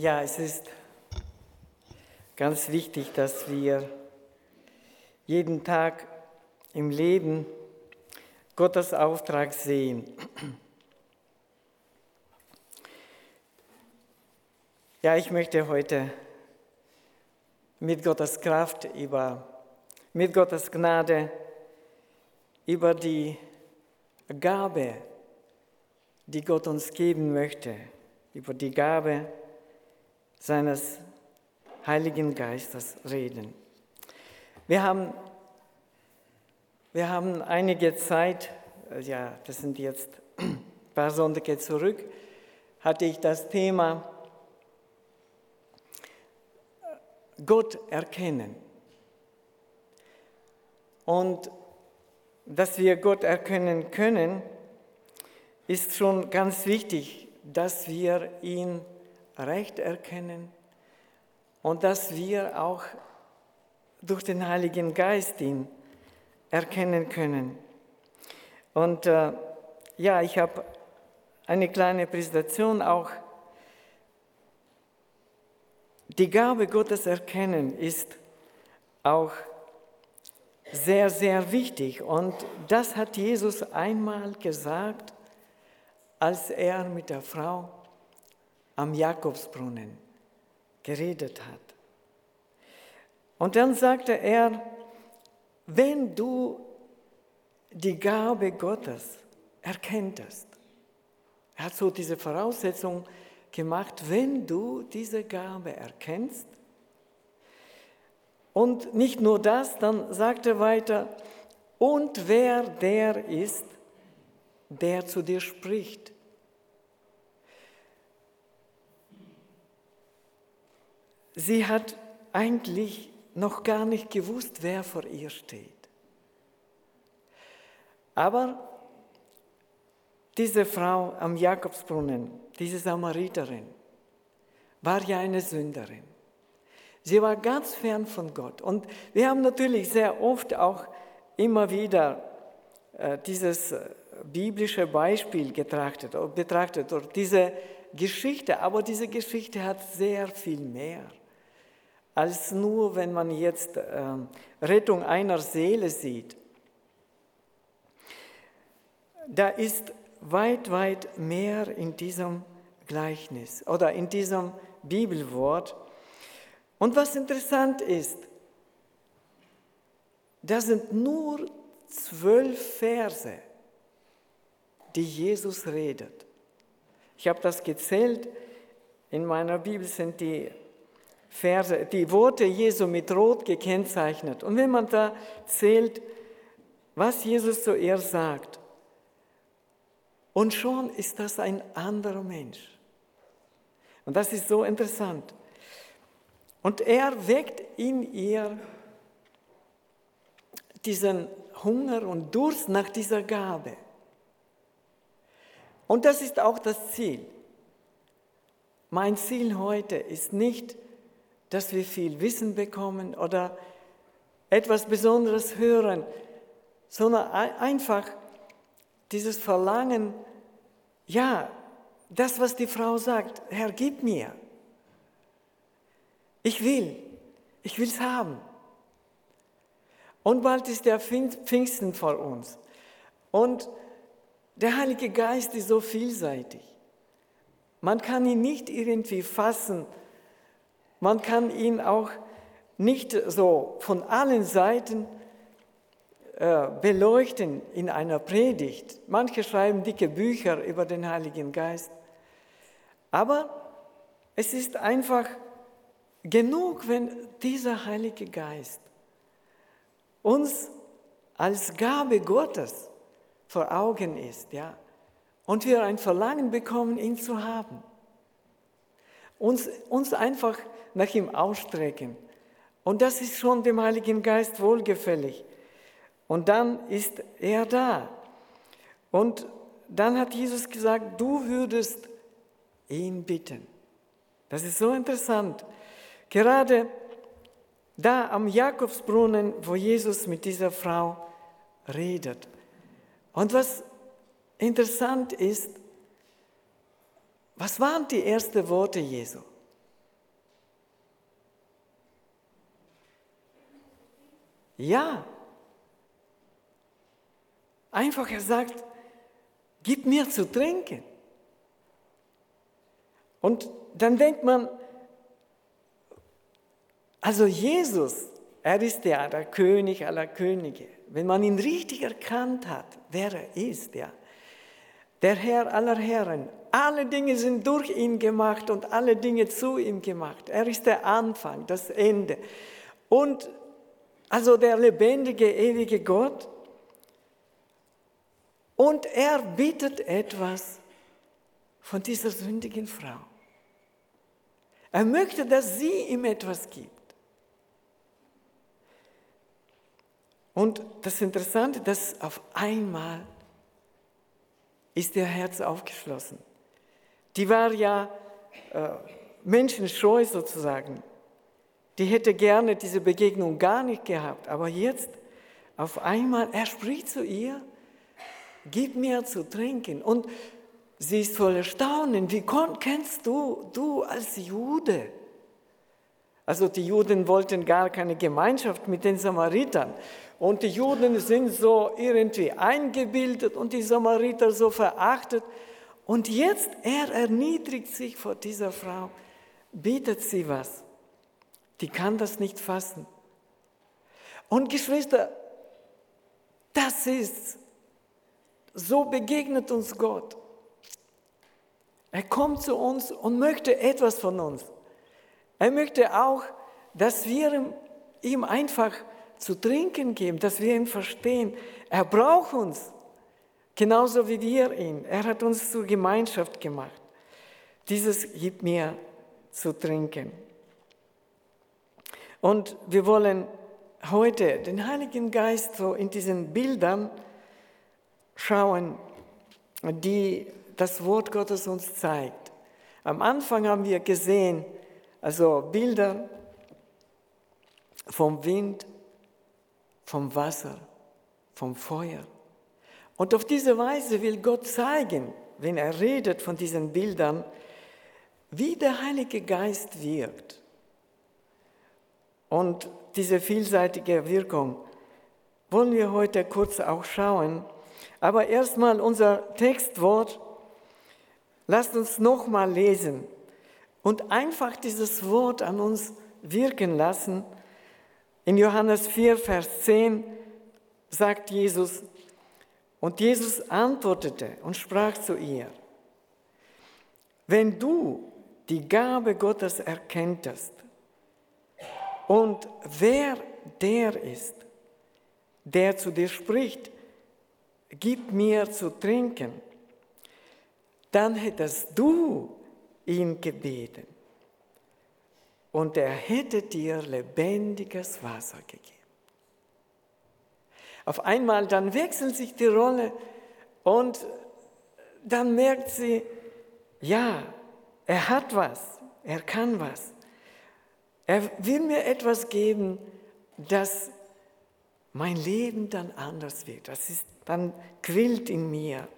Ja, es ist ganz wichtig, dass wir jeden Tag im Leben Gottes Auftrag sehen. Ja, ich möchte heute mit Gottes Kraft über, mit Gottes Gnade über die Gabe, die Gott uns geben möchte, über die Gabe seines Heiligen Geistes reden. Wir haben, wir haben einige Zeit, ja, das sind jetzt ein paar Sonntage zurück, hatte ich das Thema Gott erkennen. Und dass wir Gott erkennen können, ist schon ganz wichtig, dass wir ihn recht erkennen und dass wir auch durch den Heiligen Geist ihn erkennen können. Und äh, ja, ich habe eine kleine Präsentation auch die Gabe Gottes erkennen ist auch sehr, sehr wichtig. Und das hat Jesus einmal gesagt, als er mit der Frau am Jakobsbrunnen geredet hat. Und dann sagte er, wenn du die Gabe Gottes erkenntest, er hat so diese Voraussetzung gemacht, wenn du diese Gabe erkennst. Und nicht nur das, dann sagt er weiter, und wer der ist, der zu dir spricht. Sie hat eigentlich noch gar nicht gewusst, wer vor ihr steht. Aber diese Frau am Jakobsbrunnen, diese Samariterin, war ja eine Sünderin. Sie war ganz fern von Gott. Und wir haben natürlich sehr oft auch immer wieder äh, dieses äh, biblische Beispiel betrachtet oder diese Geschichte. Aber diese Geschichte hat sehr viel mehr als nur, wenn man jetzt äh, Rettung einer Seele sieht. Da ist weit, weit mehr in diesem Gleichnis oder in diesem Bibelwort. Und was interessant ist, das sind nur zwölf Verse, die Jesus redet. Ich habe das gezählt. In meiner Bibel sind die Verse, die Worte Jesu mit Rot gekennzeichnet. Und wenn man da zählt, was Jesus zu ihr sagt, und schon ist das ein anderer Mensch. Und das ist so interessant. Und er weckt in ihr diesen Hunger und Durst nach dieser Gabe. Und das ist auch das Ziel. Mein Ziel heute ist nicht, dass wir viel Wissen bekommen oder etwas Besonderes hören, sondern einfach dieses Verlangen, ja, das, was die Frau sagt, Herr, gib mir. Ich will, ich will es haben. Und bald ist der Pfingsten vor uns. Und der Heilige Geist ist so vielseitig. Man kann ihn nicht irgendwie fassen. Man kann ihn auch nicht so von allen Seiten äh, beleuchten in einer Predigt. Manche schreiben dicke Bücher über den Heiligen Geist. Aber es ist einfach genug, wenn dieser Heilige Geist uns als Gabe Gottes vor Augen ist, ja, und wir ein Verlangen bekommen, ihn zu haben. Uns, uns einfach nach ihm ausstrecken. Und das ist schon dem Heiligen Geist wohlgefällig. Und dann ist er da. Und dann hat Jesus gesagt, du würdest ihn bitten. Das ist so interessant. Gerade da am Jakobsbrunnen, wo Jesus mit dieser Frau redet. Und was interessant ist, was waren die ersten Worte Jesu? Ja. Einfach er sagt, gib mir zu trinken. Und dann denkt man, also Jesus, er ist ja der König aller Könige. Wenn man ihn richtig erkannt hat, wer er ist, ja, der Herr aller Herren. Alle Dinge sind durch ihn gemacht und alle Dinge zu ihm gemacht. Er ist der Anfang, das Ende. Und also der lebendige, ewige Gott. Und er bittet etwas von dieser sündigen Frau. Er möchte, dass sie ihm etwas gibt. Und das Interessante, dass auf einmal ist ihr Herz aufgeschlossen. Die war ja äh, menschenscheu sozusagen. Die hätte gerne diese Begegnung gar nicht gehabt. Aber jetzt auf einmal, er spricht zu ihr, gib mir zu trinken. Und sie ist voll Erstaunen. Wie kennst du, du als Jude? Also die Juden wollten gar keine Gemeinschaft mit den Samaritern. Und die Juden sind so irgendwie eingebildet und die Samariter so verachtet. Und jetzt, er erniedrigt sich vor dieser Frau, bietet sie was. Die kann das nicht fassen. Und Geschwister, das ist, so begegnet uns Gott. Er kommt zu uns und möchte etwas von uns. Er möchte auch, dass wir ihm einfach zu trinken geben, dass wir ihn verstehen. Er braucht uns, genauso wie wir ihn. Er hat uns zur Gemeinschaft gemacht. Dieses gibt mir zu trinken. Und wir wollen heute den Heiligen Geist so in diesen Bildern schauen, die das Wort Gottes uns zeigt. Am Anfang haben wir gesehen, also Bilder vom Wind, vom Wasser, vom Feuer. Und auf diese Weise will Gott zeigen, wenn er redet von diesen Bildern, wie der Heilige Geist wirkt. Und diese vielseitige Wirkung wollen wir heute kurz auch schauen. Aber erstmal unser Textwort. Lasst uns nochmal lesen und einfach dieses Wort an uns wirken lassen. In Johannes 4, Vers 10 sagt Jesus, und Jesus antwortete und sprach zu ihr, wenn du die Gabe Gottes erkenntest und wer der ist, der zu dir spricht, gib mir zu trinken, dann hättest du ihn gebeten und er hätte dir lebendiges Wasser gegeben. Auf einmal dann wechselt sich die Rolle und dann merkt sie, ja, er hat was, er kann was. Er will mir etwas geben, das mein Leben dann anders wird. Das ist dann quillt in mir.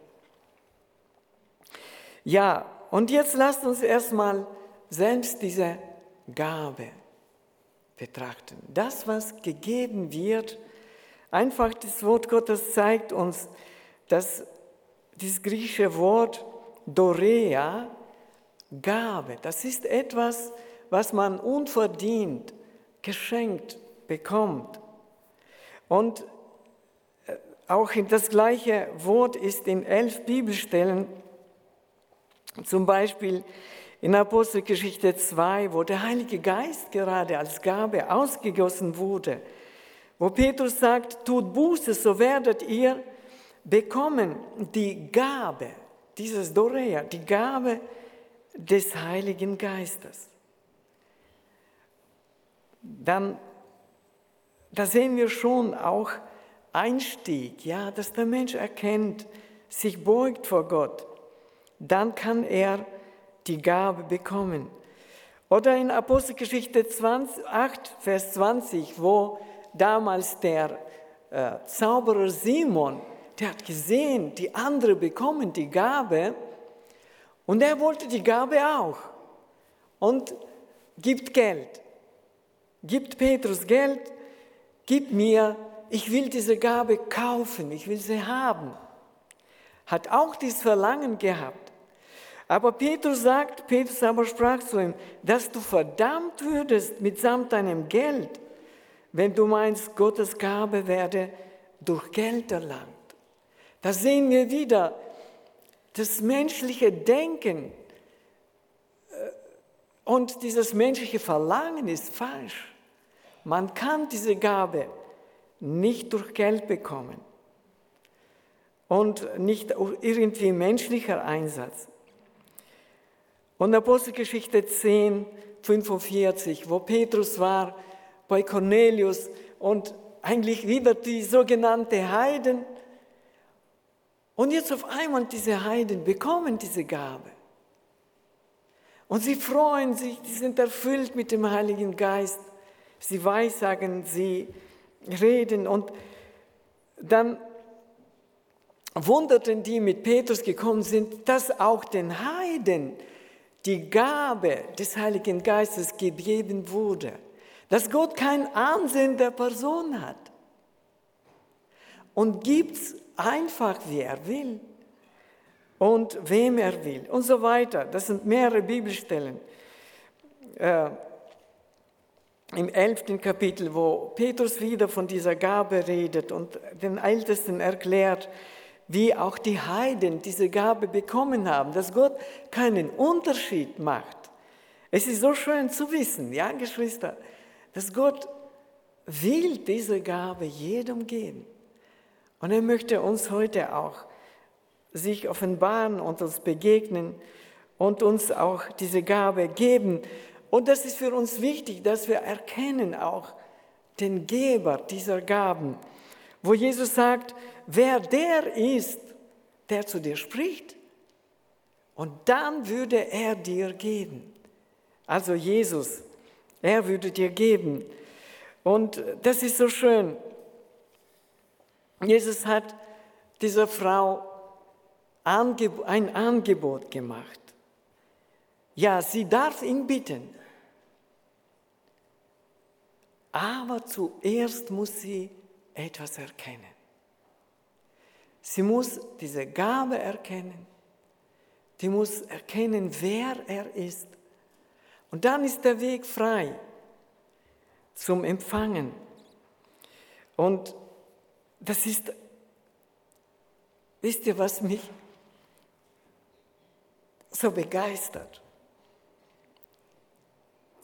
Ja, und jetzt lasst uns erstmal selbst diese Gabe betrachten. Das, was gegeben wird, einfach das Wort Gottes zeigt uns, dass dieses griechische Wort Dorea, Gabe, das ist etwas, was man unverdient, geschenkt bekommt. Und äh, auch das gleiche Wort ist in elf Bibelstellen, zum Beispiel in Apostelgeschichte 2, wo der Heilige Geist gerade als Gabe ausgegossen wurde, wo Petrus sagt, tut Buße, so werdet ihr bekommen die Gabe, dieses Dorea, die Gabe des Heiligen Geistes. Dann, da sehen wir schon auch Einstieg, ja, dass der Mensch erkennt, sich beugt vor Gott, dann kann er die Gabe bekommen. Oder in Apostelgeschichte 20, 8, Vers 20, wo damals der äh, Zauberer Simon, der hat gesehen, die anderen bekommen die Gabe und er wollte die Gabe auch und gibt Geld, gibt Petrus Geld, gib mir, ich will diese Gabe kaufen, ich will sie haben. Hat auch dieses Verlangen gehabt. Aber Petrus sagt, Petrus aber sprach zu ihm, dass du verdammt würdest mitsamt deinem Geld, wenn du meinst, Gottes Gabe werde durch Geld erlangt. Da sehen wir wieder das menschliche Denken äh, und dieses menschliche Verlangen ist falsch. Man kann diese Gabe nicht durch Geld bekommen und nicht irgendwie menschlicher Einsatz. Und Apostelgeschichte 10, 45, wo Petrus war bei Cornelius und eigentlich wieder die sogenannte Heiden. Und jetzt auf einmal diese Heiden bekommen diese Gabe. Und sie freuen sich, sie sind erfüllt mit dem Heiligen Geist. Sie weissagen, sie reden und dann wunderten die mit Petrus gekommen sind, dass auch den Heiden die Gabe des Heiligen Geistes gegeben wurde, dass Gott kein Ansehen der Person hat und gibt es einfach, wie er will und wem er will und so weiter. Das sind mehrere Bibelstellen. Äh, Im elften Kapitel, wo Petrus wieder von dieser Gabe redet und den Ältesten erklärt, wie auch die Heiden diese Gabe bekommen haben, dass Gott keinen Unterschied macht. Es ist so schön zu wissen, ja, Geschwister, dass Gott will diese Gabe jedem geben. Und er möchte uns heute auch sich offenbaren und uns begegnen und uns auch diese Gabe geben. Und das ist für uns wichtig, dass wir erkennen auch den Geber dieser Gaben, wo Jesus sagt, wer der ist, der zu dir spricht, und dann würde er dir geben. Also Jesus, er würde dir geben. Und das ist so schön. Jesus hat dieser Frau ein Angebot gemacht. Ja, sie darf ihn bitten. Aber zuerst muss sie etwas erkennen. Sie muss diese Gabe erkennen. Die muss erkennen, wer er ist. Und dann ist der Weg frei zum Empfangen. Und das ist, wisst ihr, was mich so begeistert?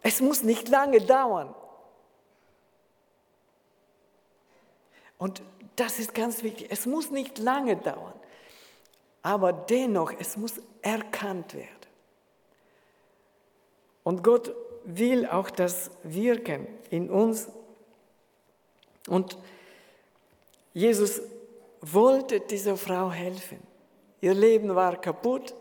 Es muss nicht lange dauern. Und das ist ganz wichtig. Es muss nicht lange dauern, aber dennoch, es muss erkannt werden. Und Gott will auch das wirken in uns. Und Jesus wollte dieser Frau helfen. Ihr Leben war kaputt.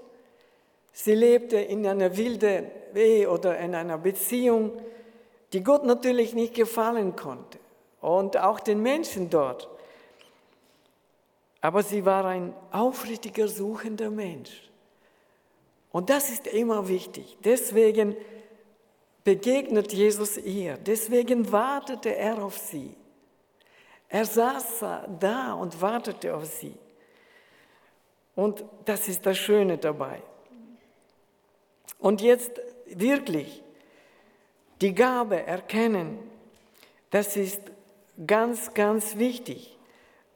Sie lebte in einer wilden Ehe oder in einer Beziehung, die Gott natürlich nicht gefallen konnte und auch den Menschen dort. Aber sie war ein aufrichtiger, suchender Mensch. Und das ist immer wichtig. Deswegen begegnet Jesus ihr. Deswegen wartete er auf sie. Er saß da und wartete auf sie. Und das ist das Schöne dabei. Und jetzt wirklich die Gabe erkennen, das ist ganz, ganz wichtig.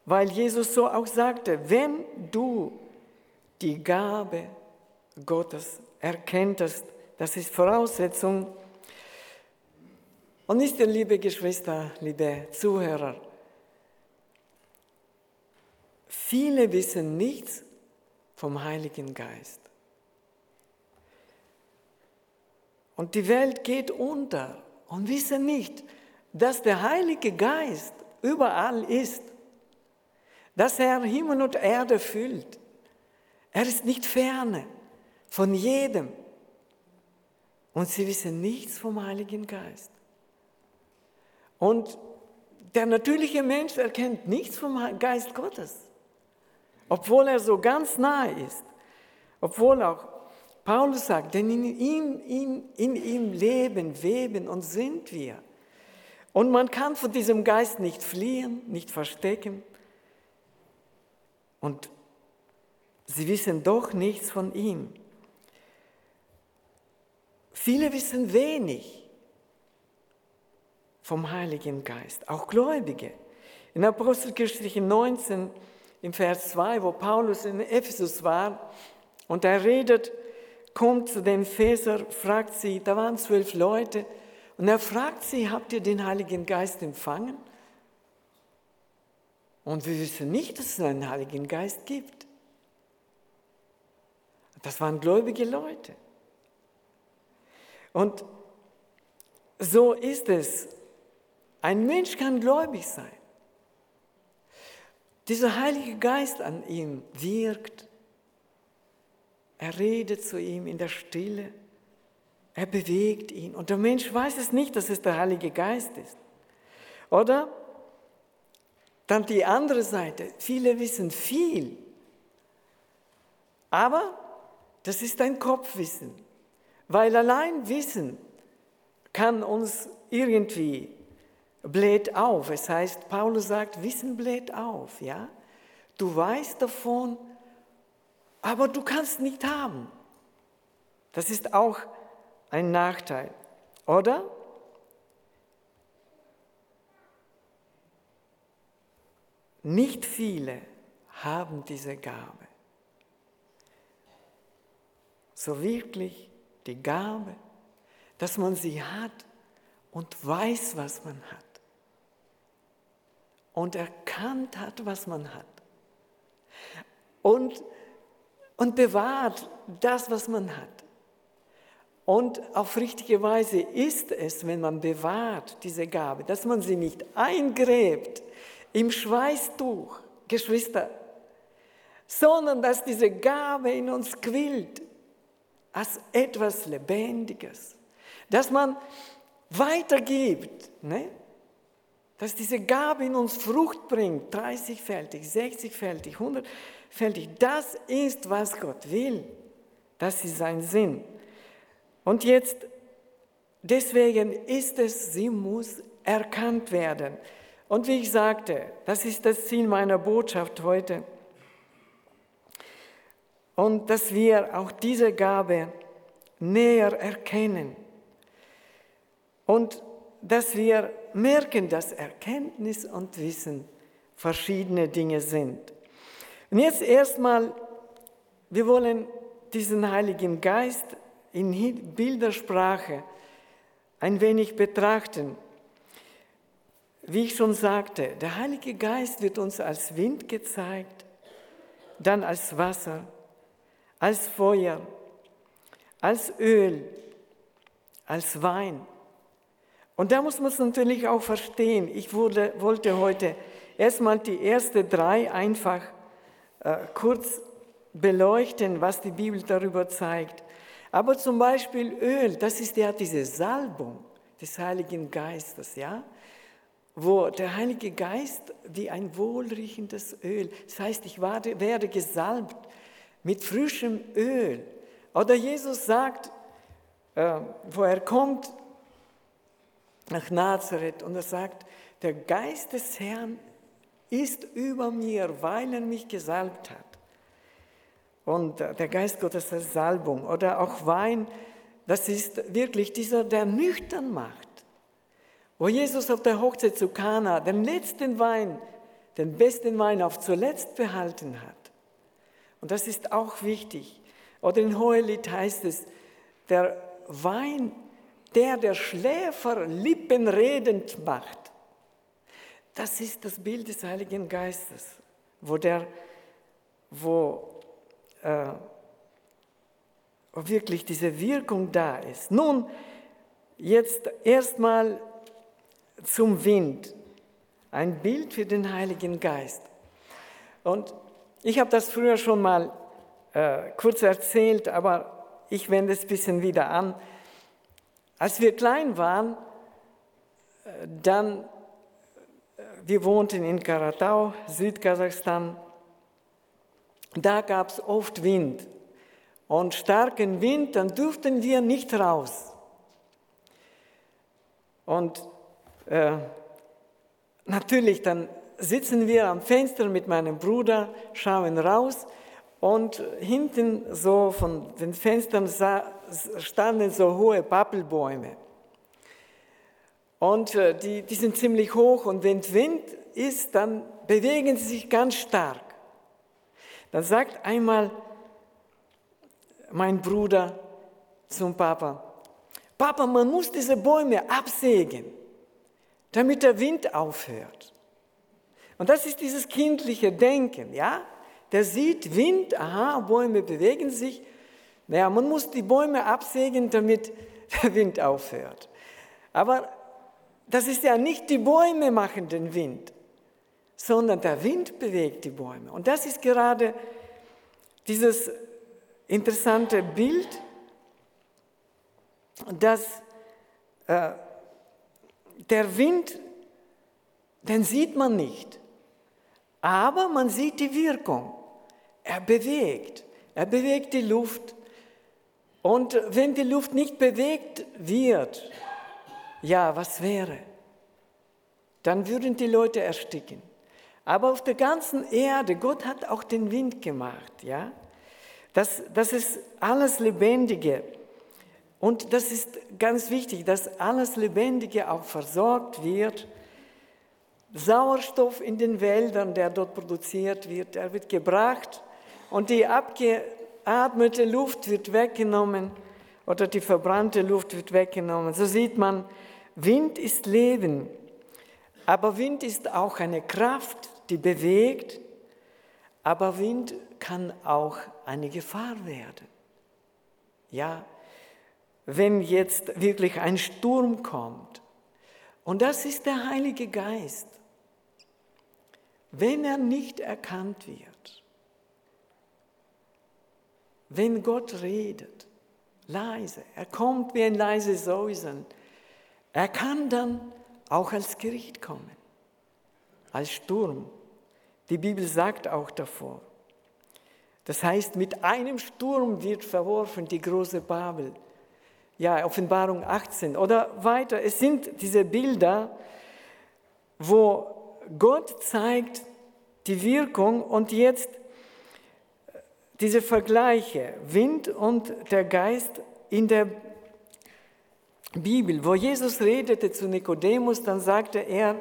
Weil Jesus so auch sagte, wenn du die Gabe Gottes erkenntest, das ist Voraussetzung. Und nicht, liebe Geschwister, liebe Zuhörer, viele wissen nichts vom Heiligen Geist. Und die Welt geht unter und wissen nicht, dass der Heilige Geist überall ist dass er Himmel und Erde füllt. Er ist nicht ferne von jedem. Und sie wissen nichts vom Heiligen Geist. Und der natürliche Mensch erkennt nichts vom Geist Gottes, obwohl er so ganz nahe ist. Obwohl auch Paulus sagt, denn in ihm, in, in ihm leben, weben und sind wir. Und man kann von diesem Geist nicht fliehen, nicht verstecken. Und sie wissen doch nichts von ihm. Viele wissen wenig vom Heiligen Geist, auch Gläubige. In Apostelgeschichte 19, im Vers 2, wo Paulus in Ephesus war und er redet, kommt zu den Epheser, fragt sie, da waren zwölf Leute, und er fragt sie, habt ihr den Heiligen Geist empfangen? Und wir wissen nicht, dass es einen Heiligen Geist gibt. Das waren gläubige Leute. Und so ist es. Ein Mensch kann gläubig sein. Dieser Heilige Geist an ihm wirkt. Er redet zu ihm in der Stille. Er bewegt ihn. Und der Mensch weiß es nicht, dass es der Heilige Geist ist. Oder? Dann die andere Seite. Viele wissen viel. Aber das ist ein Kopfwissen. Weil allein Wissen kann uns irgendwie bläht auf. Es heißt, Paulus sagt, Wissen bläht auf, ja? Du weißt davon, aber du kannst nicht haben. Das ist auch ein Nachteil, oder? Nicht viele haben diese Gabe. So wirklich die Gabe, dass man sie hat und weiß, was man hat. Und erkannt hat, was man hat. Und, und bewahrt das, was man hat. Und auf richtige Weise ist es, wenn man bewahrt diese Gabe, dass man sie nicht eingräbt im Schweißtuch, Geschwister, sondern dass diese Gabe in uns quillt als etwas Lebendiges, dass man weitergibt, ne? dass diese Gabe in uns Frucht bringt, 30-fältig, 60-fältig, 100-fältig. Das ist, was Gott will. Das ist sein Sinn. Und jetzt, deswegen ist es, sie muss erkannt werden. Und wie ich sagte, das ist das Ziel meiner Botschaft heute. Und dass wir auch diese Gabe näher erkennen. Und dass wir merken, dass Erkenntnis und Wissen verschiedene Dinge sind. Und jetzt erstmal, wir wollen diesen Heiligen Geist in Bildersprache ein wenig betrachten. Wie ich schon sagte, der Heilige Geist wird uns als Wind gezeigt, dann als Wasser, als Feuer, als Öl, als Wein. Und da muss man es natürlich auch verstehen. Ich wurde, wollte heute erstmal die ersten drei einfach äh, kurz beleuchten, was die Bibel darüber zeigt. Aber zum Beispiel Öl, das ist ja diese Salbung des Heiligen Geistes, ja? Wo der Heilige Geist wie ein wohlriechendes Öl, das heißt, ich werde gesalbt mit frischem Öl. Oder Jesus sagt, äh, wo er kommt nach Nazareth und er sagt, der Geist des Herrn ist über mir, weil er mich gesalbt hat. Und der Geist Gottes als Salbung oder auch Wein, das ist wirklich dieser, der nüchtern macht. Wo Jesus auf der Hochzeit zu Kana den letzten Wein, den besten Wein auf zuletzt behalten hat. Und das ist auch wichtig. Oder in Hohelied heißt es, der Wein, der der Schläfer lippenredend macht. Das ist das Bild des Heiligen Geistes, wo, der, wo äh, wirklich diese Wirkung da ist. Nun, jetzt erstmal zum Wind. Ein Bild für den Heiligen Geist. Und ich habe das früher schon mal äh, kurz erzählt, aber ich wende es ein bisschen wieder an. Als wir klein waren, äh, dann, äh, wir wohnten in Karatau, Südkasachstan, da gab es oft Wind und starken Wind, dann durften wir nicht raus. Und äh, natürlich, dann sitzen wir am Fenster mit meinem Bruder, schauen raus und hinten so von den Fenstern standen so hohe Pappelbäume. Und äh, die, die sind ziemlich hoch und wenn Wind ist, dann bewegen sie sich ganz stark. Dann sagt einmal mein Bruder zum Papa, Papa, man muss diese Bäume absägen, damit der Wind aufhört. Und das ist dieses kindliche Denken, ja? Der sieht Wind, aha, Bäume bewegen sich. Naja, man muss die Bäume absägen, damit der Wind aufhört. Aber das ist ja nicht die Bäume machen den Wind, sondern der Wind bewegt die Bäume. Und das ist gerade dieses interessante Bild, dass äh, der Wind, den sieht man nicht, aber man sieht die Wirkung. Er bewegt, er bewegt die Luft. Und wenn die Luft nicht bewegt wird, ja, was wäre? Dann würden die Leute ersticken. Aber auf der ganzen Erde, Gott hat auch den Wind gemacht, ja? Das, das ist alles Lebendige. Und das ist ganz wichtig, dass alles Lebendige auch versorgt wird. Sauerstoff in den Wäldern, der dort produziert wird, der wird gebracht und die abgeatmete Luft wird weggenommen oder die verbrannte Luft wird weggenommen. So sieht man, Wind ist Leben, aber Wind ist auch eine Kraft, die bewegt, aber Wind kann auch eine Gefahr werden. Ja, wenn jetzt wirklich ein Sturm kommt, und das ist der Heilige Geist, wenn er nicht erkannt wird, wenn Gott redet, leise, er kommt wie ein leises Säusen, er kann dann auch als Gericht kommen, als Sturm. Die Bibel sagt auch davor. Das heißt, mit einem Sturm wird verworfen die große Babel. Ja, Offenbarung 18 oder weiter. Es sind diese Bilder, wo Gott zeigt die Wirkung und jetzt diese Vergleiche, Wind und der Geist in der Bibel, wo Jesus redete zu Nikodemus, dann sagte er,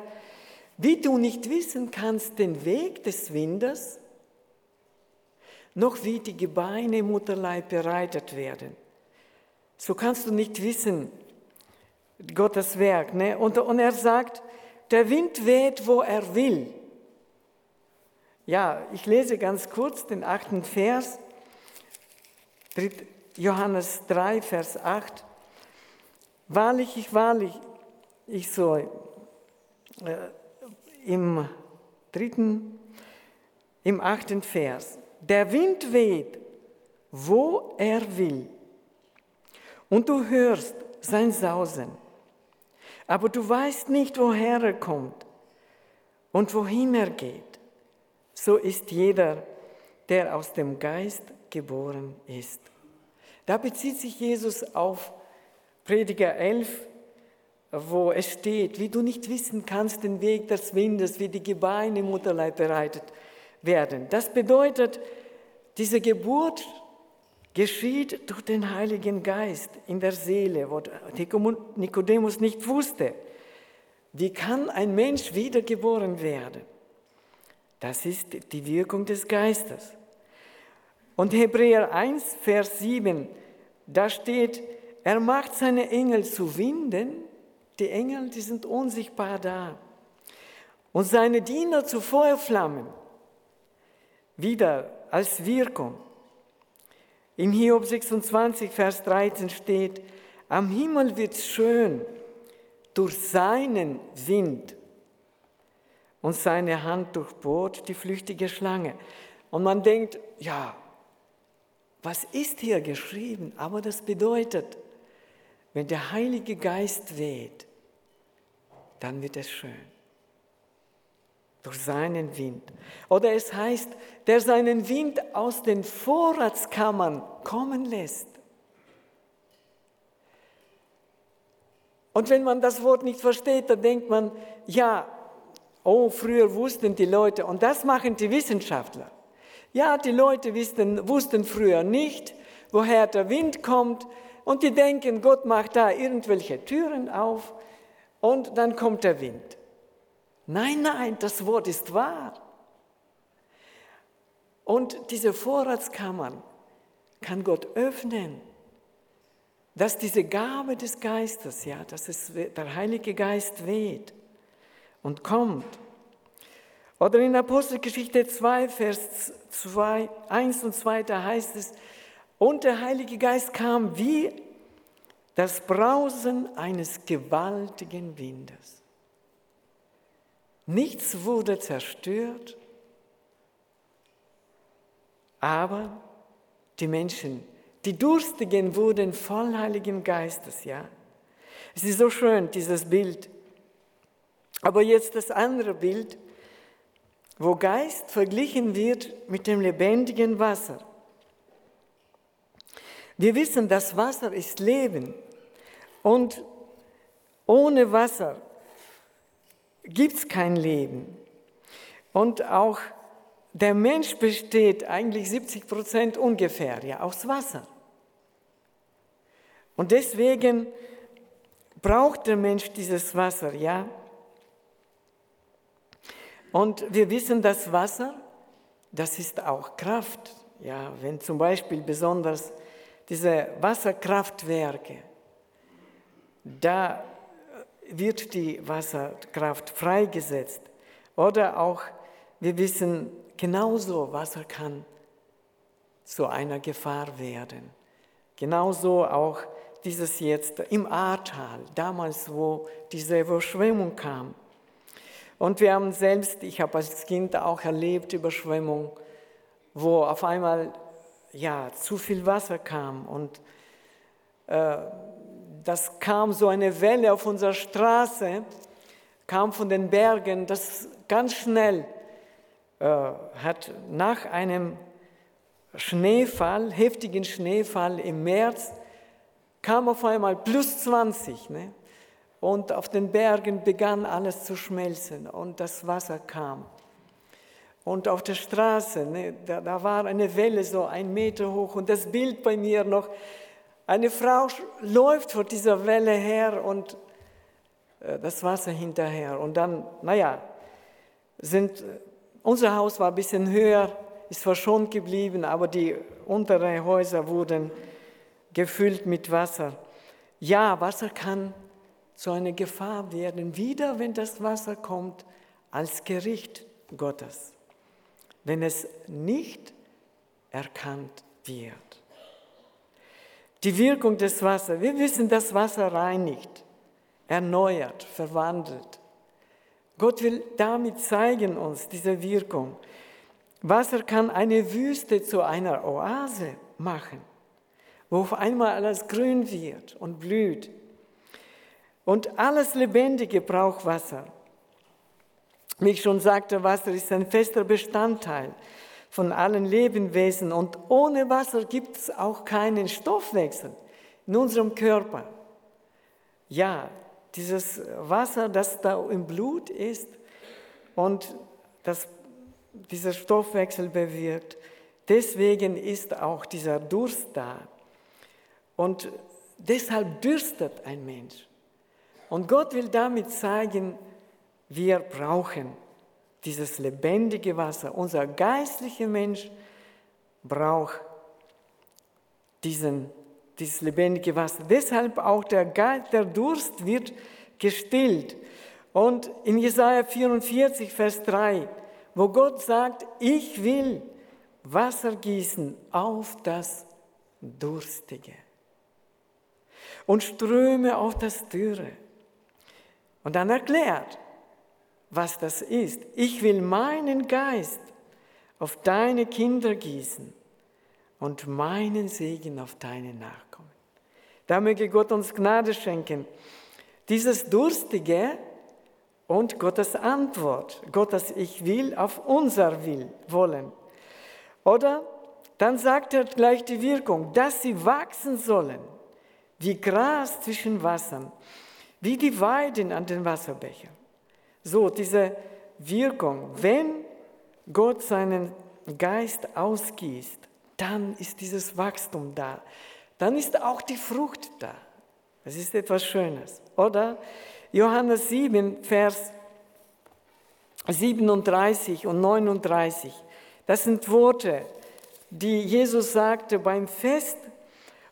wie du nicht wissen kannst den Weg des Windes, noch wie die Gebeine im Mutterleib bereitet werden. So kannst du nicht wissen, Gottes Werk. Ne? Und, und er sagt, der Wind weht, wo er will. Ja, ich lese ganz kurz den achten Vers, Johannes 3, Vers 8. Wahrlich, ich wahrlich, ich so, äh, im dritten, im achten Vers, der Wind weht, wo er will, und du hörst sein Sausen, aber du weißt nicht, woher er kommt und wohin er geht. So ist jeder, der aus dem Geist geboren ist. Da bezieht sich Jesus auf Prediger 11, wo es steht, wie du nicht wissen kannst den Weg des Windes, wie die Gebeine im Mutterleib bereitet werden. Das bedeutet, diese Geburt geschieht durch den Heiligen Geist in der Seele, wo Nikodemus nicht wusste. Wie kann ein Mensch wiedergeboren werden? Das ist die Wirkung des Geistes. Und Hebräer 1, Vers 7, da steht, er macht seine Engel zu Winden, die Engel, die sind unsichtbar da. Und seine Diener zu Feuerflammen, wieder als Wirkung. In Hiob 26, Vers 13 steht, am Himmel wird es schön durch seinen Wind und seine Hand durchbohrt die flüchtige Schlange. Und man denkt, ja, was ist hier geschrieben? Aber das bedeutet, wenn der Heilige Geist weht, dann wird es schön. Durch seinen Wind. Oder es heißt, der seinen Wind aus den Vorratskammern kommen lässt. Und wenn man das Wort nicht versteht, dann denkt man, ja, oh, früher wussten die Leute, und das machen die Wissenschaftler. Ja, die Leute wussten, wussten früher nicht, woher der Wind kommt, und die denken, Gott macht da irgendwelche Türen auf und dann kommt der Wind. Nein, nein, das Wort ist wahr. Und diese Vorratskammern kann Gott öffnen dass diese Gabe des Geistes, ja, dass es der Heilige Geist weht und kommt. Oder in Apostelgeschichte 2, Vers 2, 1 und 2, da heißt es, und der Heilige Geist kam wie das Brausen eines gewaltigen Windes. Nichts wurde zerstört, aber die Menschen die Durstigen wurden voll Heiligen Geistes, ja. Es ist so schön, dieses Bild. Aber jetzt das andere Bild, wo Geist verglichen wird mit dem lebendigen Wasser. Wir wissen, das Wasser ist Leben und ohne Wasser gibt es kein Leben. Und auch der Mensch besteht eigentlich 70 Prozent ungefähr ja, aus Wasser. Und deswegen braucht der Mensch dieses Wasser, ja. Und wir wissen, dass Wasser, das ist auch Kraft. Ja, wenn zum Beispiel besonders diese Wasserkraftwerke, da wird die Wasserkraft freigesetzt. Oder auch, wir wissen, Genauso Wasser kann zu einer Gefahr werden. Genauso auch dieses jetzt im Ahrtal, damals, wo diese Überschwemmung kam. Und wir haben selbst, ich habe als Kind auch erlebt, Überschwemmung, wo auf einmal ja, zu viel Wasser kam und äh, das kam so eine Welle auf unserer Straße, kam von den Bergen, das ganz schnell äh, hat nach einem Schneefall, heftigen Schneefall im März, kam auf einmal plus 20. Ne? Und auf den Bergen begann alles zu schmelzen und das Wasser kam. Und auf der Straße, ne, da, da, war eine Welle so ein Meter hoch und das Bild bei mir noch, eine Frau läuft vor dieser Welle her und äh, das Wasser hinterher. Und dann, naja, sind unser Haus war ein bisschen höher, ist verschont geblieben, aber die unteren Häuser wurden gefüllt mit Wasser. Ja, Wasser kann zu einer Gefahr werden, wieder wenn das Wasser kommt, als Gericht Gottes, wenn es nicht erkannt wird. Die Wirkung des Wassers, wir wissen, dass Wasser reinigt, erneuert, verwandelt. Gott will damit zeigen uns diese Wirkung. Wasser kann eine Wüste zu einer Oase machen, wo auf einmal alles grün wird und blüht. Und alles Lebendige braucht Wasser. Wie ich schon sagte, Wasser ist ein fester Bestandteil von allen Lebewesen und ohne Wasser gibt es auch keinen Stoffwechsel in unserem Körper. Ja, dieses Wasser, das da im Blut ist und das dieser Stoffwechsel bewirkt. Deswegen ist auch dieser Durst da. Und deshalb dürstet ein Mensch. Und Gott will damit zeigen, wir brauchen dieses lebendige Wasser. Unser geistlicher Mensch braucht diesen dieses lebendige Wasser. Deshalb auch der, der Durst wird gestillt. Und in Jesaja 44, Vers 3, wo Gott sagt, ich will Wasser gießen auf das Durstige und Ströme auf das Dürre. Und dann erklärt, was das ist. Ich will meinen Geist auf deine Kinder gießen und meinen Segen auf deine Nachkommen. Da möge Gott uns Gnade schenken. Dieses Durstige und Gottes Antwort, Gottes Ich will auf unser Will wollen. Oder dann sagt er gleich die Wirkung, dass sie wachsen sollen, wie Gras zwischen Wassern, wie die Weiden an den Wasserbechern. So, diese Wirkung, wenn Gott seinen Geist ausgießt, dann ist dieses Wachstum da. Dann ist auch die Frucht da. Es ist etwas Schönes. Oder Johannes 7, Vers 37 und 39. Das sind Worte, die Jesus sagte beim Fest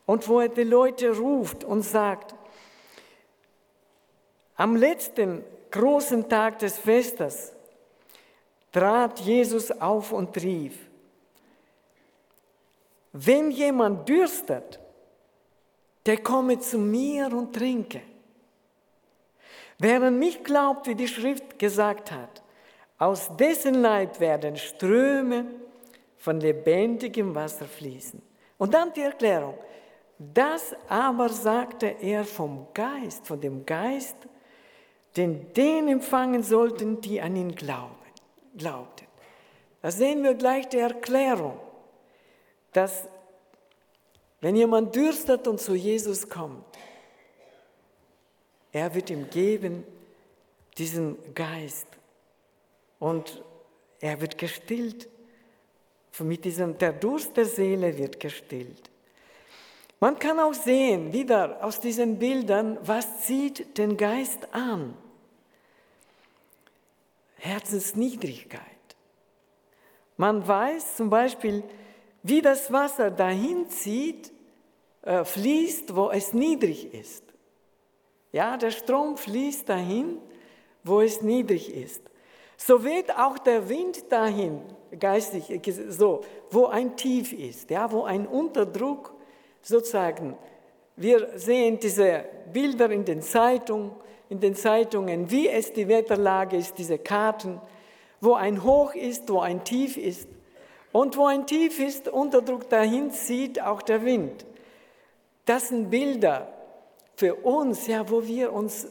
und wo er die Leute ruft und sagt, am letzten großen Tag des Festes trat Jesus auf und rief, wenn jemand dürstet, der komme zu mir und trinke. Wer an mich glaubt, wie die Schrift gesagt hat, aus dessen Leib werden Ströme von lebendigem Wasser fließen. Und dann die Erklärung. Das aber sagte er vom Geist, von dem Geist, den den empfangen sollten, die an ihn glauben, glaubten. Da sehen wir gleich die Erklärung, dass wenn jemand dürstet und zu Jesus kommt, er wird ihm geben diesen Geist und er wird gestillt. Mit diesem, der Durst der Seele wird gestillt. Man kann auch sehen, wieder aus diesen Bildern, was zieht den Geist an? Herzensniedrigkeit. Man weiß zum Beispiel, wie das Wasser dahin zieht, äh, fließt, wo es niedrig ist. Ja, der Strom fließt dahin, wo es niedrig ist. So weht auch der Wind dahin, geistig, so, wo ein Tief ist, ja, wo ein Unterdruck sozusagen. Wir sehen diese Bilder in den Zeitungen, in den Zeitungen, wie es die Wetterlage ist, diese Karten, wo ein Hoch ist, wo ein Tief ist. Und wo ein Tief ist, Unterdruck dahin zieht auch der Wind. Das sind Bilder für uns, ja, wo wir uns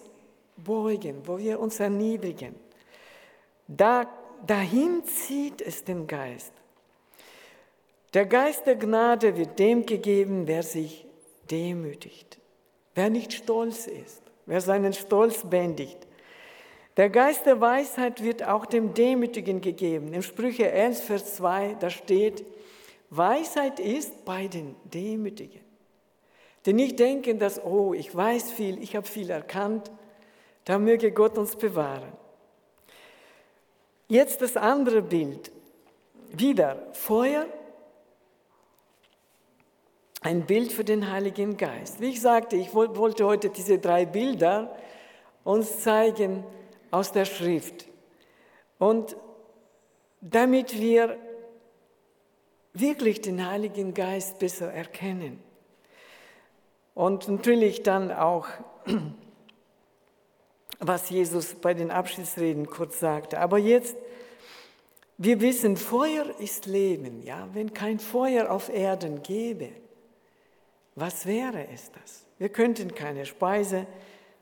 beugen, wo wir uns erniedrigen. Da, dahin zieht es den Geist. Der Geist der Gnade wird dem gegeben, wer sich demütigt, wer nicht stolz ist, wer seinen Stolz bändigt. Der Geist der Weisheit wird auch dem Demütigen gegeben. Im Sprüche 1, Vers 2, da steht, Weisheit ist bei den Demütigen. Die nicht denken, dass, oh, ich weiß viel, ich habe viel erkannt, da möge Gott uns bewahren. Jetzt das andere Bild. Wieder Feuer, ein Bild für den Heiligen Geist. Wie ich sagte, ich wollte heute diese drei Bilder uns zeigen aus der Schrift. Und damit wir wirklich den Heiligen Geist besser erkennen. Und natürlich dann auch was Jesus bei den Abschiedsreden kurz sagte. Aber jetzt, wir wissen, Feuer ist Leben. Ja? Wenn kein Feuer auf Erden gäbe, was wäre es das? Wir könnten keine Speise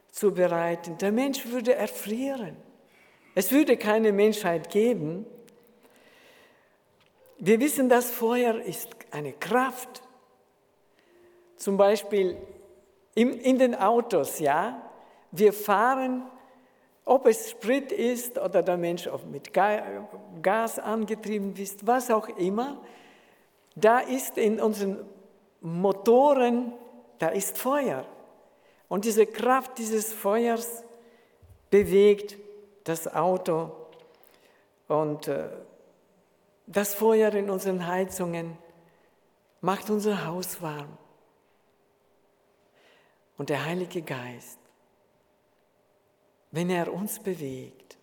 zubereiten. Der Mensch würde erfrieren. Es würde keine Menschheit geben. Wir wissen, dass Feuer ist eine Kraft. Zum Beispiel in den Autos, ja, wir fahren, ob es Sprit ist oder der Mensch mit Gas angetrieben ist, was auch immer, da ist in unseren Motoren, da ist Feuer. Und diese Kraft dieses Feuers bewegt das Auto und äh, das Feuer in unseren Heizungen macht unser Haus warm. Und der Heilige Geist wenn er uns bewegt,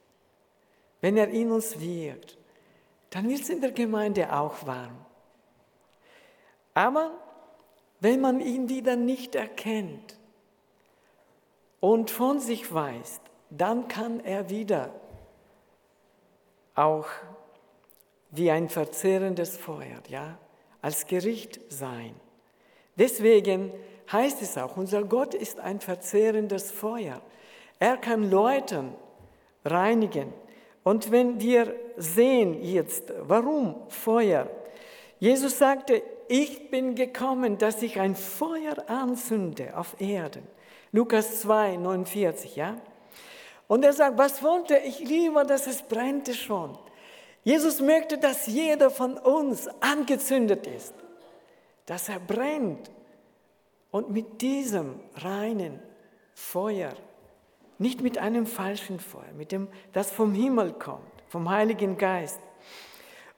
wenn er in uns wirkt, dann wird es in der Gemeinde auch warm. Aber wenn man ihn wieder nicht erkennt und von sich weiß, dann kann er wieder auch wie ein verzehrendes Feuer, ja, als Gericht sein. Deswegen heißt es auch, unser Gott ist ein verzehrendes Feuer. Er kann läutern, reinigen. Und wenn wir sehen jetzt, warum Feuer? Jesus sagte, ich bin gekommen, dass ich ein Feuer anzünde auf Erden, Lukas 2, 49, ja. Und er sagt, was wollte ich lieber, dass es brennte schon. Jesus möchte, dass jeder von uns angezündet ist, dass er brennt und mit diesem reinen Feuer, nicht mit einem falschen Feuer, mit dem, das vom Himmel kommt, vom Heiligen Geist.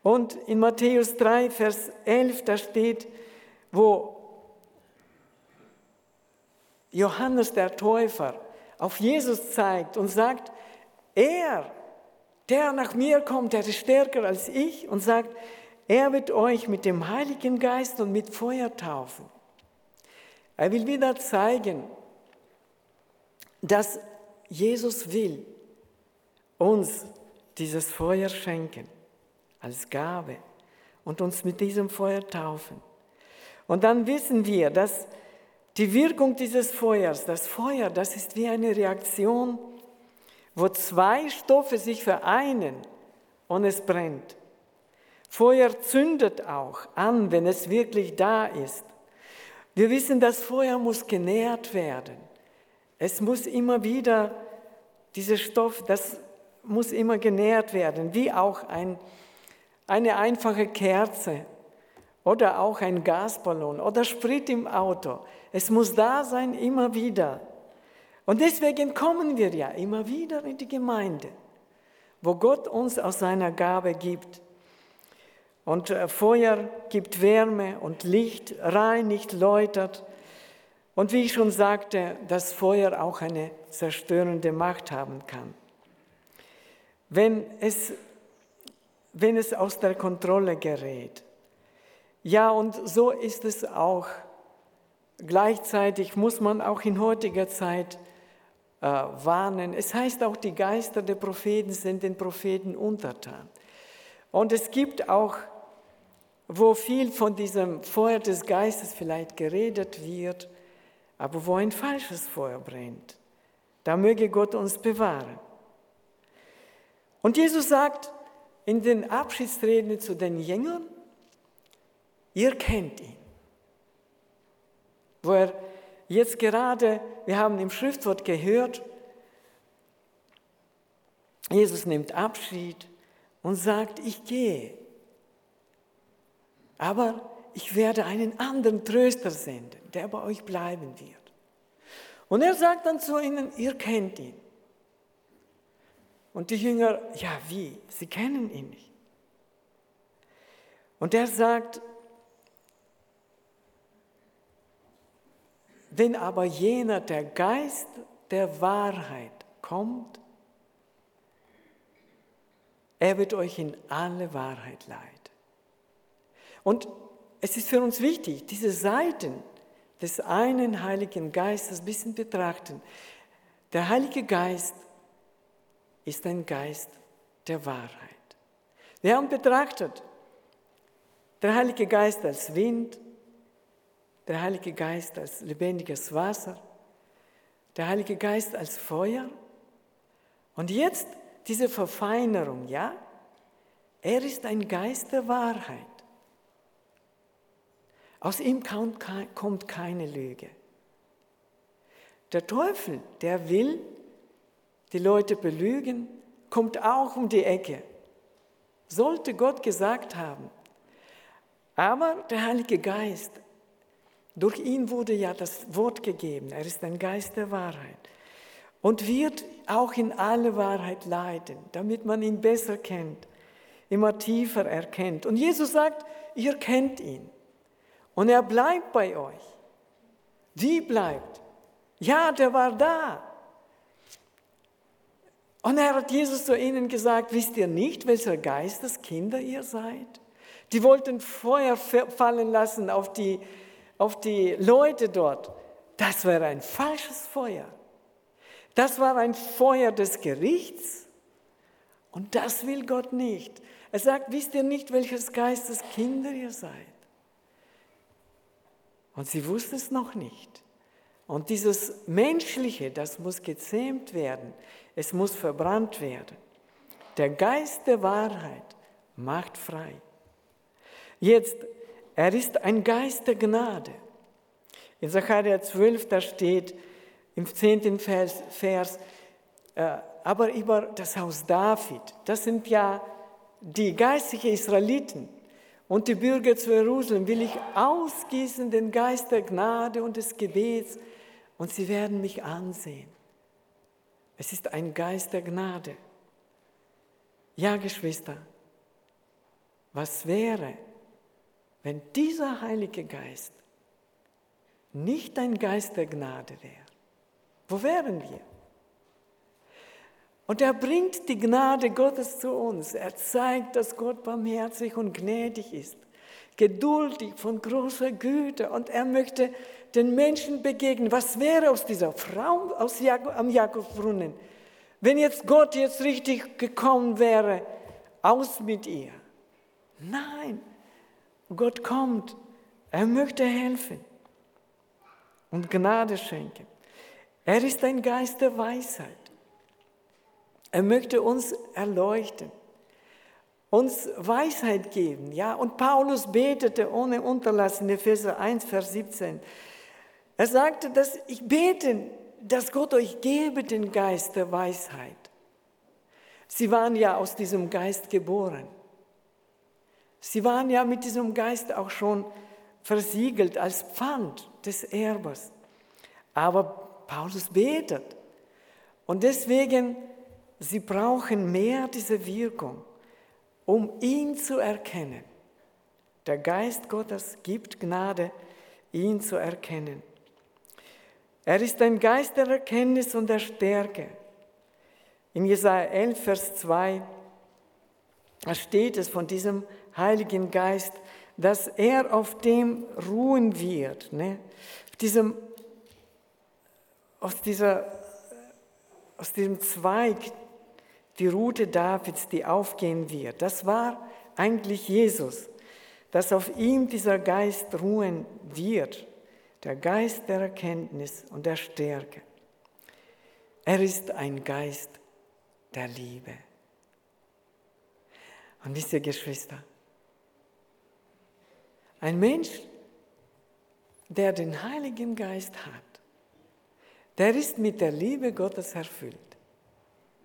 Und in Matthäus 3, Vers 11, da steht, wo Johannes der Täufer auf Jesus zeigt und sagt, er, der nach mir kommt, der ist stärker als ich und sagt, er wird euch mit dem Heiligen Geist und mit Feuer taufen. Er will wieder zeigen, dass Jesus will uns dieses Feuer schenken als Gabe und uns mit diesem Feuer taufen. Und dann wissen wir, dass die Wirkung dieses Feuers, das Feuer, das ist wie eine Reaktion, wo zwei Stoffe sich vereinen und es brennt. Feuer zündet auch an, wenn es wirklich da ist. Wir wissen, das Feuer muss genährt werden. Es muss immer wieder, dieser Stoff, das muss immer genährt werden, wie auch ein, eine einfache Kerze oder auch ein Gasballon oder Sprit im Auto. Es muss da sein, immer wieder. Und deswegen kommen wir ja immer wieder in die Gemeinde, wo Gott uns aus seiner Gabe gibt. Und äh, Feuer gibt Wärme und Licht, reinigt, läutert. Und wie ich schon sagte, dass Feuer auch eine zerstörende Macht haben kann. Wenn es, wenn es aus der Kontrolle gerät. Ja, und so ist es auch. Gleichzeitig muss man auch in heutiger Zeit äh, warnen. Es heißt auch, die Geister der Propheten sind den Propheten untertan. Und es gibt auch wo viel von diesem Feuer des Geistes vielleicht geredet wird, aber wo ein falsches Feuer brennt. Da möge Gott uns bewahren. Und Jesus sagt in den Abschiedsreden zu den Jüngern, ihr kennt ihn. Wo er jetzt gerade, wir haben im Schriftwort gehört, Jesus nimmt Abschied und sagt, ich gehe, aber ich werde einen anderen Tröster senden, der bei euch bleiben wird. Und er sagt dann zu ihnen, ihr kennt ihn. Und die Jünger, ja wie? Sie kennen ihn nicht. Und er sagt, wenn aber jener, der Geist der Wahrheit kommt, er wird euch in alle Wahrheit leiten. Und es ist für uns wichtig, diese Seiten des einen Heiligen Geistes ein bisschen betrachten. Der Heilige Geist ist ein Geist der Wahrheit. Wir haben betrachtet, der Heilige Geist als Wind, der Heilige Geist als lebendiges Wasser, der Heilige Geist als Feuer. Und jetzt diese Verfeinerung, ja? Er ist ein Geist der Wahrheit. Aus ihm kommt keine Lüge. Der Teufel, der will die Leute belügen, kommt auch um die Ecke. Sollte Gott gesagt haben. Aber der Heilige Geist, durch ihn wurde ja das Wort gegeben. Er ist ein Geist der Wahrheit. Und wird auch in alle Wahrheit leiten, damit man ihn besser kennt, immer tiefer erkennt. Und Jesus sagt, ihr kennt ihn. Und er bleibt bei euch. Wie bleibt? Ja, der war da. Und er hat Jesus zu ihnen gesagt, wisst ihr nicht, welcher Geisteskinder ihr seid? Die wollten Feuer fallen lassen auf die, auf die Leute dort. Das war ein falsches Feuer. Das war ein Feuer des Gerichts. Und das will Gott nicht. Er sagt, wisst ihr nicht, welches Geisteskinder ihr seid? Und sie wusste es noch nicht. Und dieses Menschliche, das muss gezähmt werden. Es muss verbrannt werden. Der Geist der Wahrheit macht frei. Jetzt, er ist ein Geist der Gnade. In Sacharja 12, da steht, im zehnten Vers, Vers äh, aber über das Haus David. Das sind ja die geistlichen Israeliten und die Bürger zu Jerusalem will ich ausgießen den Geist der Gnade und des Gebets und sie werden mich ansehen. Es ist ein Geist der Gnade. Ja, Geschwister, was wäre, wenn dieser Heilige Geist nicht ein Geist der Gnade wäre? Wo wären wir? Und er bringt die Gnade Gottes zu uns. Er zeigt, dass Gott barmherzig und gnädig ist, geduldig, von großer Güte. Und er möchte den Menschen begegnen. Was wäre aus dieser Frau aus Jakob, am Jakobsbrunnen, wenn jetzt Gott jetzt richtig gekommen wäre, aus mit ihr? Nein, Gott kommt. Er möchte helfen und Gnade schenken. Er ist ein Geist der Weisheit. Er möchte uns erleuchten, uns Weisheit geben. Ja? Und Paulus betete ohne Unterlassen, Epheser 1, Vers 17. Er sagte, dass ich bete, dass Gott euch gebe den Geist der Weisheit. Sie waren ja aus diesem Geist geboren. Sie waren ja mit diesem Geist auch schon versiegelt als Pfand des Erbers. Aber Paulus betet. Und deswegen Sie brauchen mehr diese Wirkung, um ihn zu erkennen. Der Geist Gottes gibt Gnade, ihn zu erkennen. Er ist ein Geist der Erkenntnis und der Stärke. In Jesaja 11, Vers 2 steht es von diesem Heiligen Geist, dass er auf dem ruhen wird, ne? auf diesem, aus, dieser, aus diesem Zweig, die Route Davids, die aufgehen wird. Das war eigentlich Jesus, dass auf ihm dieser Geist ruhen wird, der Geist der Erkenntnis und der Stärke. Er ist ein Geist der Liebe. Und wisst ihr, Geschwister, ein Mensch, der den Heiligen Geist hat, der ist mit der Liebe Gottes erfüllt.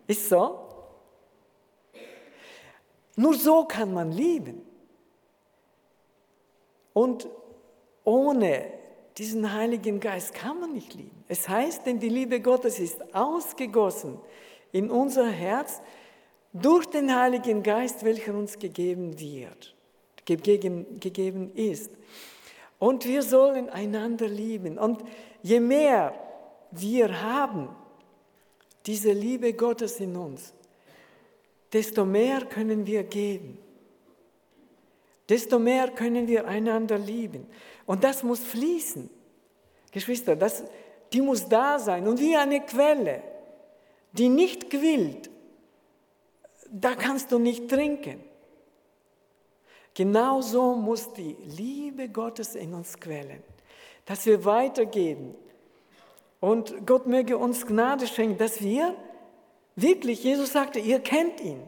Ist so? Nur so kann man lieben. Und ohne diesen Heiligen Geist kann man nicht lieben. Es heißt, denn die Liebe Gottes ist ausgegossen in unser Herz durch den Heiligen Geist, welcher uns gegeben wird, gegeben, gegeben ist. Und wir sollen einander lieben. Und je mehr wir haben, diese Liebe Gottes in uns, desto mehr können wir geben. Desto mehr können wir einander lieben. Und das muss fließen. Geschwister, das, die muss da sein. Und wie eine Quelle, die nicht quillt, da kannst du nicht trinken. Genauso muss die Liebe Gottes in uns quellen, dass wir weitergeben. Und Gott möge uns Gnade schenken, dass wir Wirklich, Jesus sagte, ihr kennt ihn.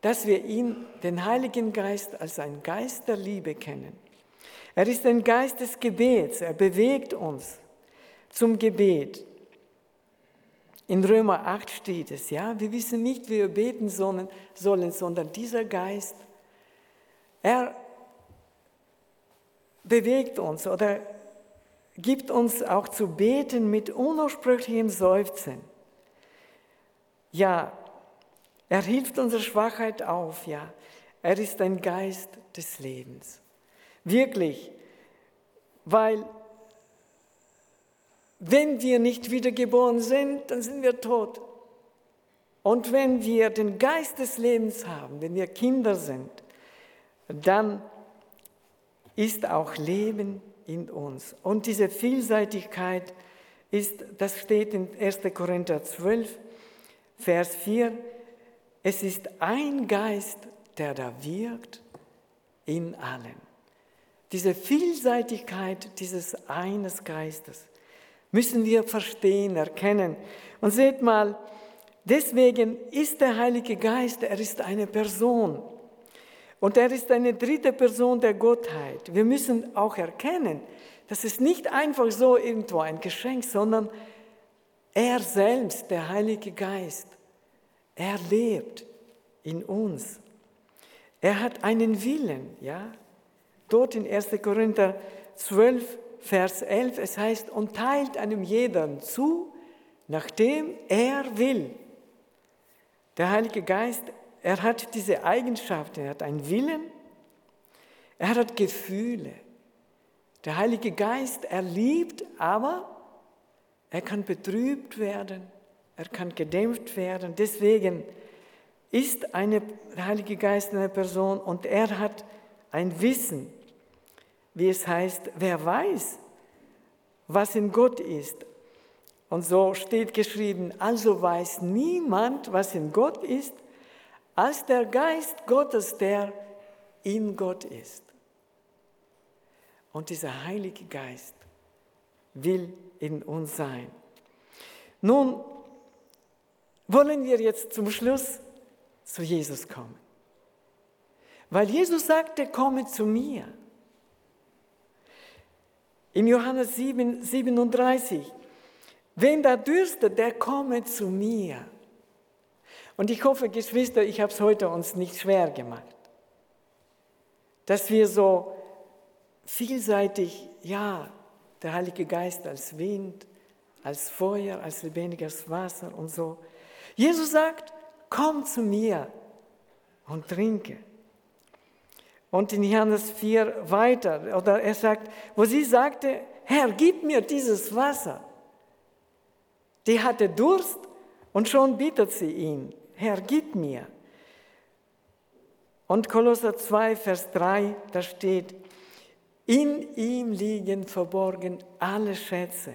Dass wir ihn, den Heiligen Geist, als ein Geist der Liebe kennen. Er ist ein Geist des Gebets, er bewegt uns zum Gebet. In Römer 8 steht es, ja, wir wissen nicht, wie wir beten sollen, sollen sondern dieser Geist, er bewegt uns oder gibt uns auch zu beten mit unaussprechlichem Seufzen. Ja, er hilft unserer Schwachheit auf, ja. Er ist ein Geist des Lebens. Wirklich, weil wenn wir nicht wiedergeboren sind, dann sind wir tot. Und wenn wir den Geist des Lebens haben, wenn wir Kinder sind, dann ist auch Leben in uns. Und diese Vielseitigkeit ist, das steht in 1. Korinther 12, Vers 4, es ist ein Geist, der da wirkt in allen. Diese Vielseitigkeit dieses eines Geistes müssen wir verstehen, erkennen. Und seht mal, deswegen ist der Heilige Geist, er ist eine Person. Und er ist eine dritte Person der Gottheit. Wir müssen auch erkennen, Das ist nicht einfach so irgendwo ein Geschenk, sondern er selbst, der Heilige Geist, er lebt in uns. Er hat einen Willen, ja. Dort in 1. Korinther 12, Vers 11, es heißt, und teilt einem jeden zu, nachdem er will. Der Heilige Geist, er hat diese Eigenschaften, er hat einen Willen, er hat Gefühle. Der Heilige Geist, er liebt, aber er kann betrübt werden, er kann gedämpft werden. Deswegen ist eine, der Heilige Geist eine Person und er hat ein Wissen, wie es heißt, wer weiß, was in Gott ist. Und so steht geschrieben, also weiß niemand, was in Gott ist, als der Geist Gottes, der in Gott ist. Und dieser Heilige Geist will in uns sein. Nun wollen wir jetzt zum Schluss zu Jesus kommen. Weil Jesus sagte, komme zu mir. In Johannes 7, 37, wenn da dürstet, der komme zu mir. Und ich hoffe, Geschwister, ich habe es heute uns nicht schwer gemacht, dass wir so vielseitig, ja, der Heilige Geist als Wind, als Feuer, als lebendiges Wasser und so. Jesus sagt, komm zu mir und trinke. Und in Johannes 4 weiter, oder er sagt, wo sie sagte, Herr, gib mir dieses Wasser. Die hatte Durst und schon bittet sie ihn, Herr, gib mir. Und Kolosser 2, Vers 3, da steht, in ihm liegen verborgen alle Schätze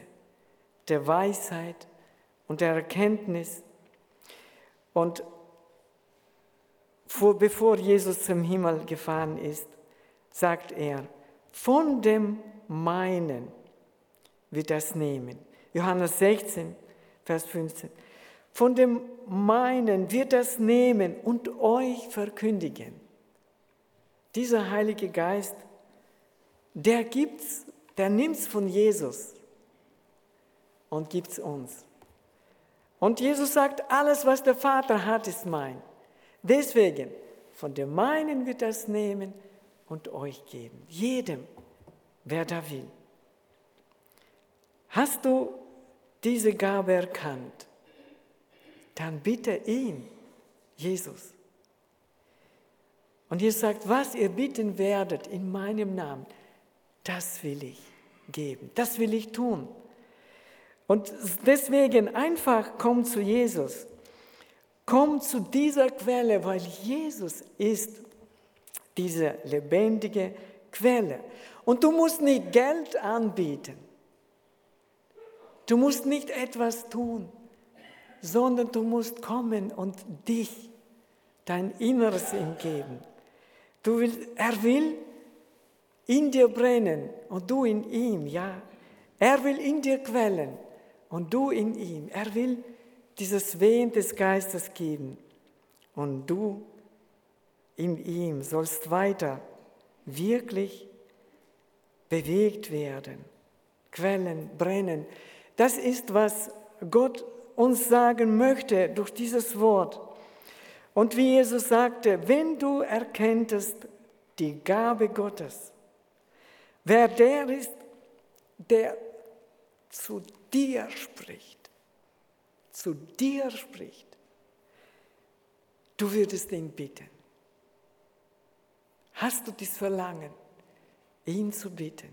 der Weisheit und der Erkenntnis. Und vor, bevor Jesus zum Himmel gefahren ist, sagt er, von dem meinen wird das nehmen. Johannes 16, Vers 15. Von dem meinen wird das nehmen und euch verkündigen. Dieser Heilige Geist, der gibt's, der nimmt's von Jesus und gibt's uns. Und Jesus sagt, alles, was der Vater hat, ist mein. Deswegen, von dem meinen wird das nehmen und euch geben. Jedem, wer da will. Hast du diese Gabe erkannt? Dann bitte ihn, Jesus. Und Jesus sagt, was ihr bitten werdet in meinem Namen, das will ich geben, das will ich tun. Und deswegen einfach komm zu Jesus. Komm zu dieser Quelle, weil Jesus ist diese lebendige Quelle. Und du musst nicht Geld anbieten. Du musst nicht etwas tun, sondern du musst kommen und dich, dein Inneres ihm geben. Du willst, er will in dir brennen und du in ihm, ja. Er will in dir quellen und du in ihm. Er will dieses Wehen des Geistes geben. Und du in ihm sollst weiter wirklich bewegt werden, quellen, brennen. Das ist, was Gott uns sagen möchte durch dieses Wort. Und wie Jesus sagte, wenn du erkenntest die Gabe Gottes, wer der ist, der zu dir spricht, zu dir spricht, du würdest ihn bitten. Hast du das Verlangen, ihn zu bitten?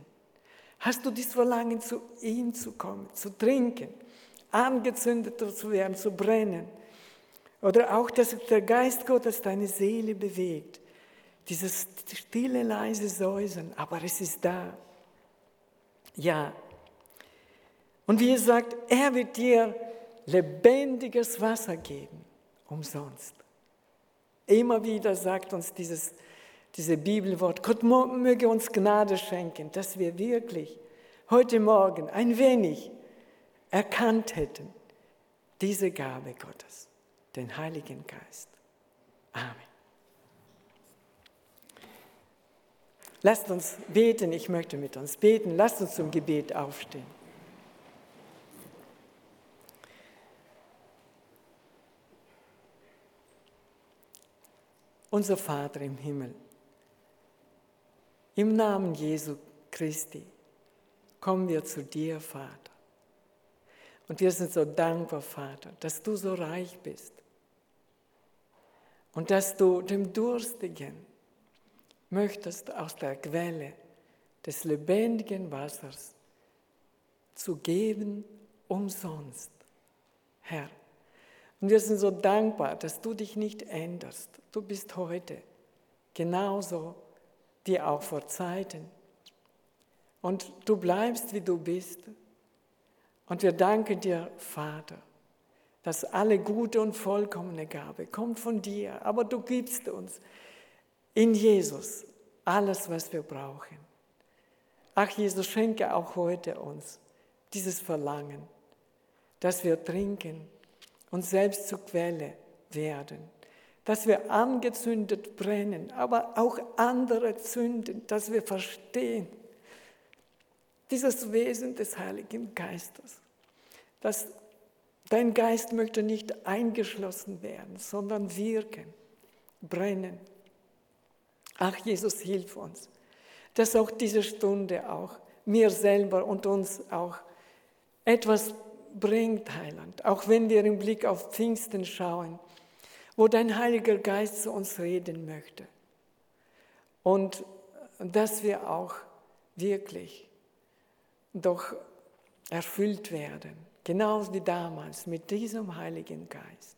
Hast du das Verlangen, zu ihm zu kommen, zu trinken, angezündet zu werden, zu brennen? Oder auch, dass der Geist Gottes deine Seele bewegt. Dieses stille, leise Säusen, aber es ist da. Ja. Und wie er sagt, er wird dir lebendiges Wasser geben, umsonst. Immer wieder sagt uns dieses, dieses Bibelwort, Gott möge uns Gnade schenken, dass wir wirklich heute Morgen ein wenig erkannt hätten, diese Gabe Gottes, den Heiligen Geist. Amen. Lasst uns beten, ich möchte mit uns beten. Lasst uns zum Gebet aufstehen. Unser Vater im Himmel, im Namen Jesu Christi kommen wir zu dir, Vater. Und wir sind so dankbar, Vater, dass du so reich bist und dass du dem Durstigen möchtest aus der Quelle des lebendigen Wassers zu geben umsonst, Herr. Und wir sind so dankbar, dass du dich nicht änderst. Du bist heute genauso wie auch vor Zeiten. Und du bleibst, wie du bist. Und wir danken dir, Vater, dass alle gute und vollkommene Gabe kommt von dir. Aber du gibst uns in Jesus alles, was wir brauchen. Ach Jesus, schenke auch heute uns dieses Verlangen, dass wir trinken und selbst zur Quelle werden, dass wir angezündet brennen, aber auch andere zünden, dass wir verstehen, dieses Wesen des Heiligen Geistes, dass dein Geist möchte nicht eingeschlossen werden, sondern wirken, brennen. Ach Jesus, hilf uns, dass auch diese Stunde auch mir selber und uns auch etwas bringt, Heiland, auch wenn wir im Blick auf Pfingsten schauen, wo dein Heiliger Geist zu uns reden möchte. Und dass wir auch wirklich doch erfüllt werden, genauso wie damals mit diesem Heiligen Geist.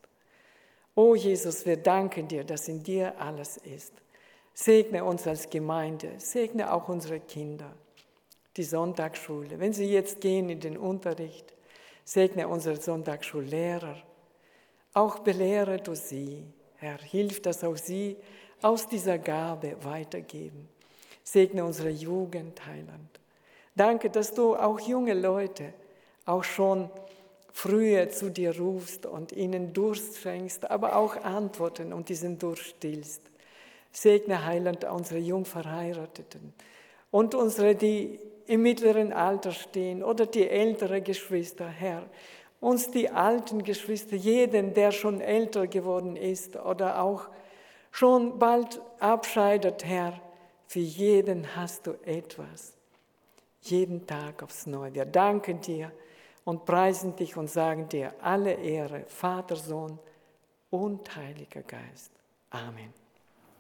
O Jesus, wir danken dir, dass in dir alles ist. Segne uns als Gemeinde, segne auch unsere Kinder, die Sonntagsschule. Wenn sie jetzt gehen in den Unterricht, Segne unsere Sonntagsschullehrer. Auch belehre du sie, Herr. Hilf, dass auch sie aus dieser Gabe weitergeben. Segne unsere Jugend, Heiland. Danke, dass du auch junge Leute auch schon früher zu dir rufst und ihnen Durst schenkst, aber auch Antworten und diesen Durst stillst. Segne Heiland unsere Jungverheirateten und unsere, die im mittleren Alter stehen oder die ältere Geschwister, Herr. Uns die alten Geschwister, jeden, der schon älter geworden ist oder auch schon bald abscheidet, Herr, für jeden hast du etwas. Jeden Tag aufs Neue. Wir danken dir und preisen dich und sagen dir alle Ehre, Vater, Sohn und Heiliger Geist. Amen.